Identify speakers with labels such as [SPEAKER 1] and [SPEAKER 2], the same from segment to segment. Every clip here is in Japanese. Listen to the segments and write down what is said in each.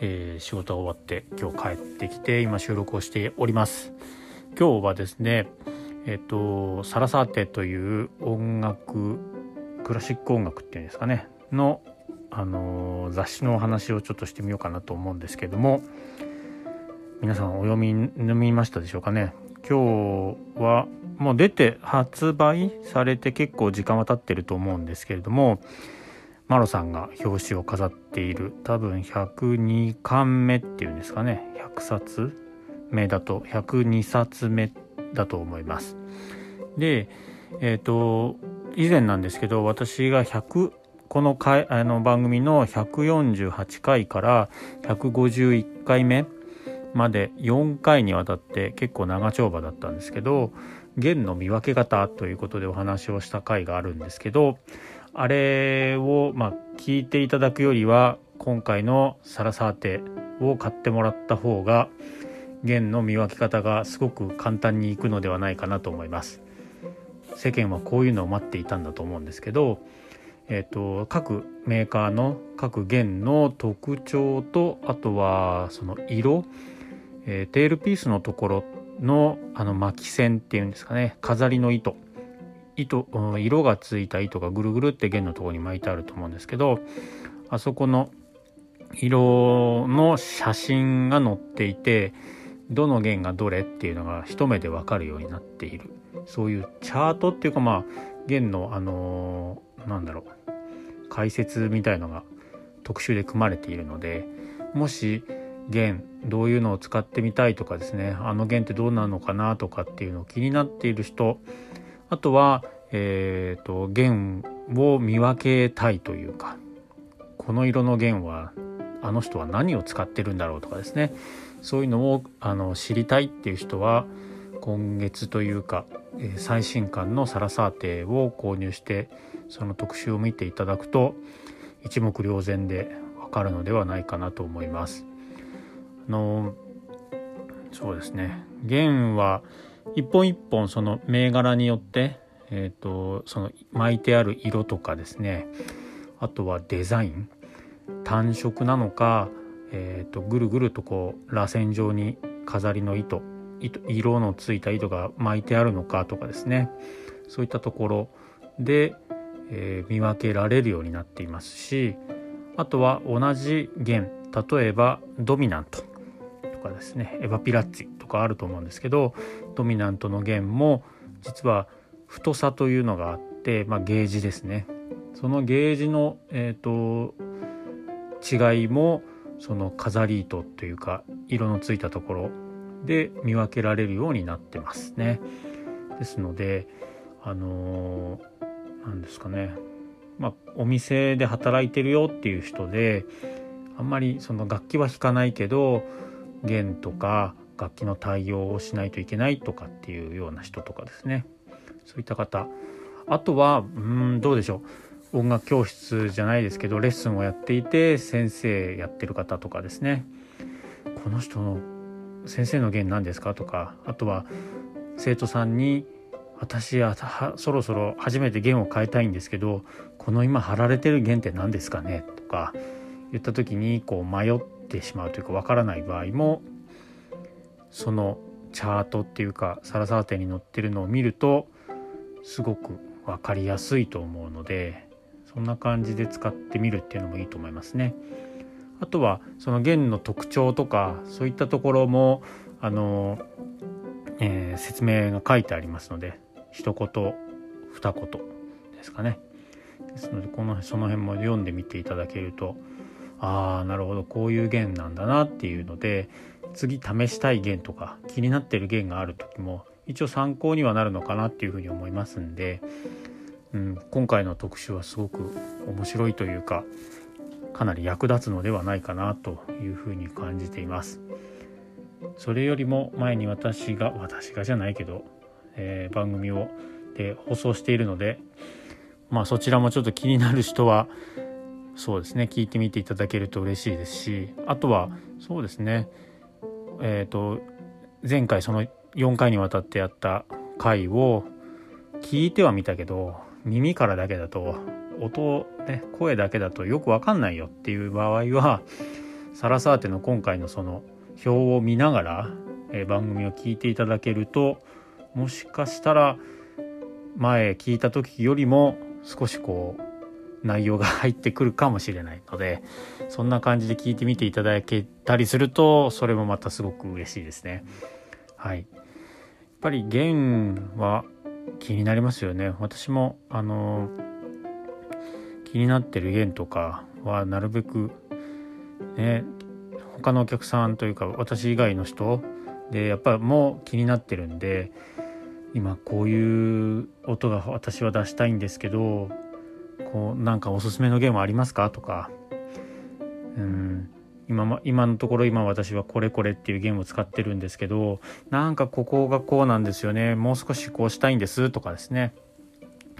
[SPEAKER 1] えー、仕事が終わって今日帰ってきて今収録をしております。今日はですねえっ、とサラサーテという音楽クラシック音楽っていうんですかねのあの雑誌のお話をちょっとしてみようかなと思うんですけども皆さんお読み読みましたでしょうかね。今日はもう出て発売されて結構時間は経ってると思うんですけれどもマロさんが表紙を飾っている多分102巻目っていうんですかね100冊目だと102冊目だと思います。でえっ、ー、と以前なんですけど私が100このかあの番組の148回から151回目まで4回にわたって結構長丁場だったんですけど弦の見分け方ということでお話をした回があるんですけどあれをまあ聞いていただくよりは今回のサラサーテを買ってもらった方が弦の見分け方がすごく簡単にいくのではないかなと思います。世間はこういうのを待っていたんだと思うんですけど、えーと、各メーカーの各弦の特徴とあとはその色、えー、テールピースのところのあの巻き線っていうんですかね飾りの糸。糸色がついた糸がぐるぐるって弦のとこに巻いてあると思うんですけどあそこの色の写真が載っていてどの弦がどれっていうのが一目で分かるようになっている。そういうチャートっていうかまあ弦のあのー、なんだろう解説みたいのが特集で組まれているのでもし弦どういうのを使ってみたいとかですねあの弦ってどうなのかなとかっていうのを気になっている人あとは、えーと、弦を見分けたいというかこの色の弦はあの人は何を使ってるんだろうとかですねそういうのをあの知りたいっていう人は今月というか、え、最新刊のサラサーテを購入してその特集を見ていただくと一目瞭然でわかるのではないかなと思います。あのそうですね弦は一本一本その銘柄によって、えーと、その巻いてある色とかですね。あとはデザイン。単色なのか、えーと、ぐるぐるとこう螺旋状に飾りの糸色のついた糸が巻いてあるのかとかですね。そういったところで、えー、見分けられるようになっていますしあとは同じ弦。例えばドミナントとかですね。エヴァピラッツィとかあると思うんですけどドミナントの弦も実は太さというのがあって、まあ、ゲージですね。そのゲージの、えーと、違いもその飾り糸というか色のついたところで見分けられるようになってますね。ですのであの何、ですかね。まあ、お店で働いてるよっていう人であんまりその楽器は弾かないけど弦とか楽器の対応をしないといけないとかっていうような人とかですね。そういった方。あとはうんどうでしょう。音楽教室じゃないですけどレッスンをやっていて先生やってる方とかですね。この人の先生の弦何ですかとか。あとは生徒さんに私はそろそろ初めて弦を変えたいんですけどこの今貼られてる弦って何ですかね？とか言った時にこう迷ってしまうというかわからない場合もそのチャートっていうかサラサーテに載ってるのを見るとすごく分かりやすいと思うのでそんな感じで使ってみるっていうのもいいと思いますね。あとはその弦の特徴とかそういったところもあの、えー、説明が書いてありますので一言二言ですかね。ですのでこのその辺も読んでみていただけるとああなるほどこういう弦なんだなっていうので次試したい弦とか気になってる弦がある時も一応参考にはなるのかなっていうふうに思いますんで、うん、今回の特集はすごく面白いというかかなり役立つのではないかなというふうに感じています。それよりも前に私が私がじゃないけど、えー、番組をで放送しているのでまあそちらもちょっと気になる人はそうですね聞いてみていただけると嬉しいですしあとはそうですねえっ、ー、と前回その4回にわたってやった回を聞いてはみたけど耳からだけだと音ね声だけだとよくわかんないよっていう場合はサラサーテの今回のその表を見ながら、えー、番組を聞いていただけるともしかしたら前聞いた時よりも少しこう内容が入ってくるかもしれないのでそんな感じで聞いてみていただけたりするとそれもまたすごく嬉しいですね。はい、ぱり弦は気になりますよね。私もあの気になってる弦とかはなるべくね他のお客さんというか私以外の人でやっぱもう気になってるんで今こういう音が私は出したいんですけどこうなんかおすすめのゲームありますか？とか。うん。今今のところ今私はこれこれっていうゲームを使ってるんですけどなんかここがこうなんですよね。もう少しこうしたいんですとかですね。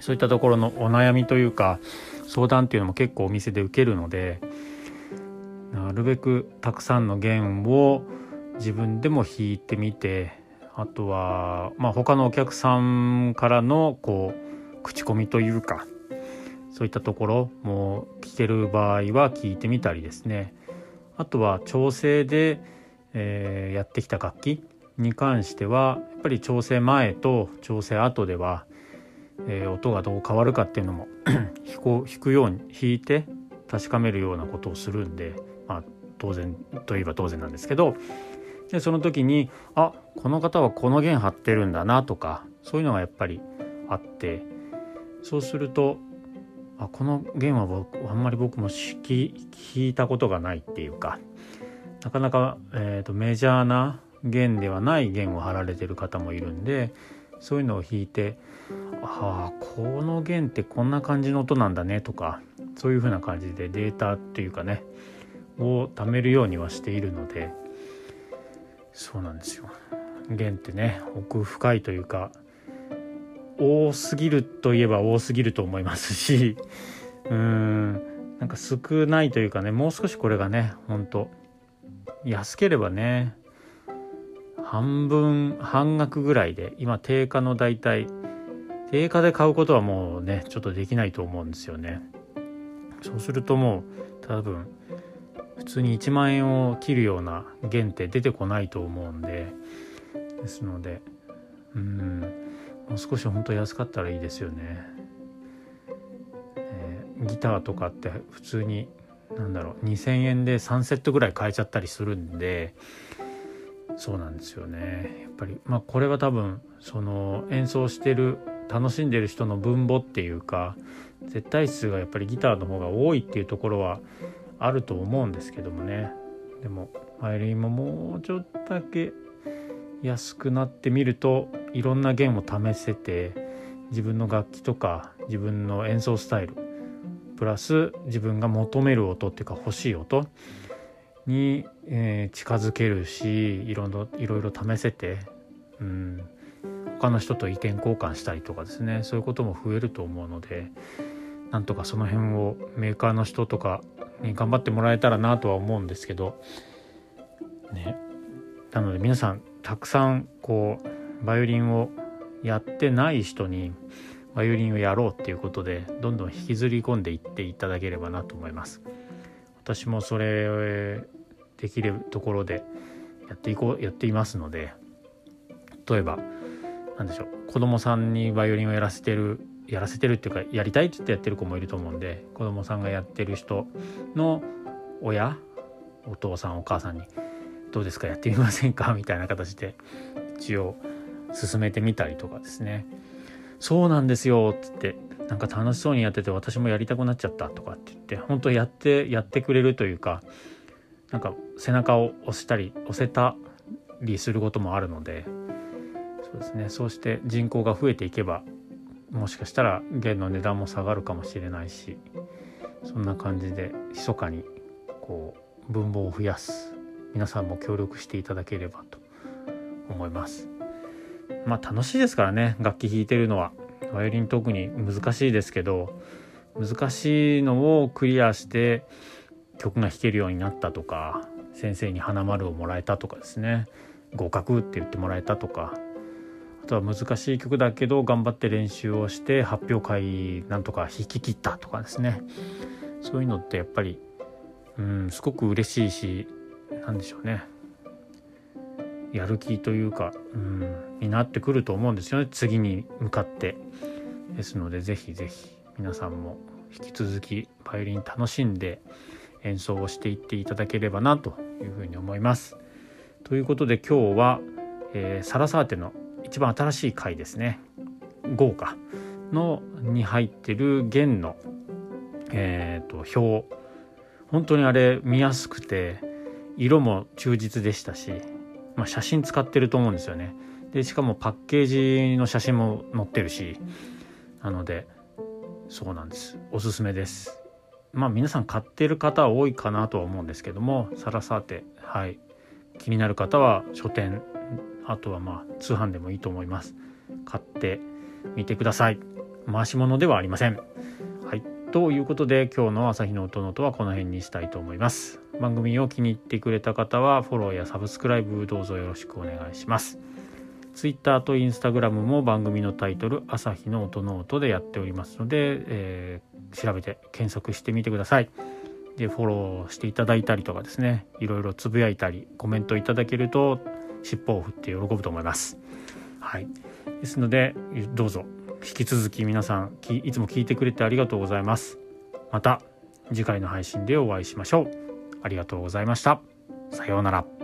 [SPEAKER 1] そういったところのお悩みというか相談っていうのも結構お店で受けるのでなるべくたくさんの弦を自分でも弾いてみてあとは、まあ、他のお客さんからのこう口コミというかそういったところも聞ける場合は聞いてみたりですね。あとは調整で、えー、やってきた楽器に関してはやっぱり調整前と調整後では、えー、音がどう変わるかっていうのも 弾こ弾くように弾いて確かめるようなことをするんで、まあ、当然といえば当然なんですけどでその時にあこの方はこの弦張ってるんだなとかそういうのがやっぱりあってそうするとあこの弦は僕あんまり僕も弾いたことがないっていうかなかなか、えーと、メジャーな弦ではない弦を張られてる方もいるんでそういうのを弾いてああこの弦ってこんな感じの音なんだねとかそういう風な感じでデータっていうかねを貯めるようにはしているのでそうなんですよ。弦ってね奥深いというか多すぎるといえば多すぎると思いますし うーんなんか少ないというかねもう少しこれがねほんと安ければね半分半額ぐらいで今定価の大体定価で買うことはもうねちょっとできないと思うんですよね。そうするともう多分普通に1万円を切るような弦って出てこないと思うんでですのでうんもう少し本当安かったらいいですよね、えー、ギターとかって普通に何だろう2,000円で3セットぐらい買えちゃったりするんでそうなんですよね。やっぱりまあこれは多分その演奏してる楽しんでる人の分母っていうか絶対数がやっぱりギターの方が多いっていうところはあると思うんですけどもね。でもバイオリンももうちょっとだけ安くなってみるといろんな弦を試せて自分の楽器とか自分の演奏スタイルプラス自分が求める音っていうか欲しい音に、えー、近づけるしいろいろいろいろ試せて、うん、他の人と意見交換したりとかですね。そういうことも増えると思うのでなんとかその辺をメーカーの人とかに頑張ってもらえたらなとは思うんですけどね。なので皆さんたくさんこうバイオリンをやってない人にバイオリンをやろうっていうことでどんどん引きずり込んでいっていただければなと思います私もそれできるところでやっていこうやっていますので例えば何でしょう子供さんにバイオリンをやらせてるやらせてるっていうかやりたいって言ってやってる子もいると思うんで子供さんがやってる人の親お父さんお母さんに「どうですかやってみませんか?」みたいな形で一応進めてみたりとかですね「そうなんですよ」っつって。なんか楽しそうにやってて私もやりたくなっちゃったとかって言って本当やってやってくれるというかなんか背中を押したり押せたりすることもあるのでそうですね。そうして人口が増えていけばもしかしたら弦の値段も下がるかもしれないしそんな感じで密かにこう分母を増やす。皆さんも協力していただければと思います。まあ楽しいですからね。楽器弾いてるのは。バイオリン特に難しいですけど難しいのをクリアして曲が弾けるようになったとか先生に花丸をもらえたとかですね。合格って言ってもらえたとか。あとは難しい曲だけど頑張って練習をして発表会なんとか弾き切ったとかですね。そういうのってやっぱりうんすごく嬉しいし何でしょうね。やる気というかうんになってくると思うんですよね。次に向かって。ですのでぜひぜひ皆さんも引き続きバイオリン楽しんで演奏をしていっていただければなというふうに思います。ということで今日は、えー、サラサーテの一番新しい回ですね。豪華。のに入ってる弦の、えーと、表。本当にあれ見やすくて色も忠実でしたし、まあ、写真使ってると思うんですよね。でしかもパッケージの写真も載ってるしなのでそうなんです。おすすめです。まあ皆さん買ってる方多いかなとは思うんですけどもサラサーテはい。気になる方は書店あとはまあ通販でもいいと思います。買ってみてください。回し物ではありません。はい。ということで今日の朝日の音の音はこの辺にしたいと思います。番組を気に入ってくれた方はフォローやサブスクライブどうぞよろしくお願いします Twitter と Instagram も番組のタイトル「朝日の音の音」でやっておりますので、えー、調べて検索してみてください。でフォローしていただいたりとかですねいろいろつぶやいたりコメントいただけると尻尾を振って喜ぶと思います。はい、ですのでどうぞ引き続き皆さんいつも聞いてくれてありがとうございます。また次回の配信でお会いしましょう。ありがとうございました。さようなら。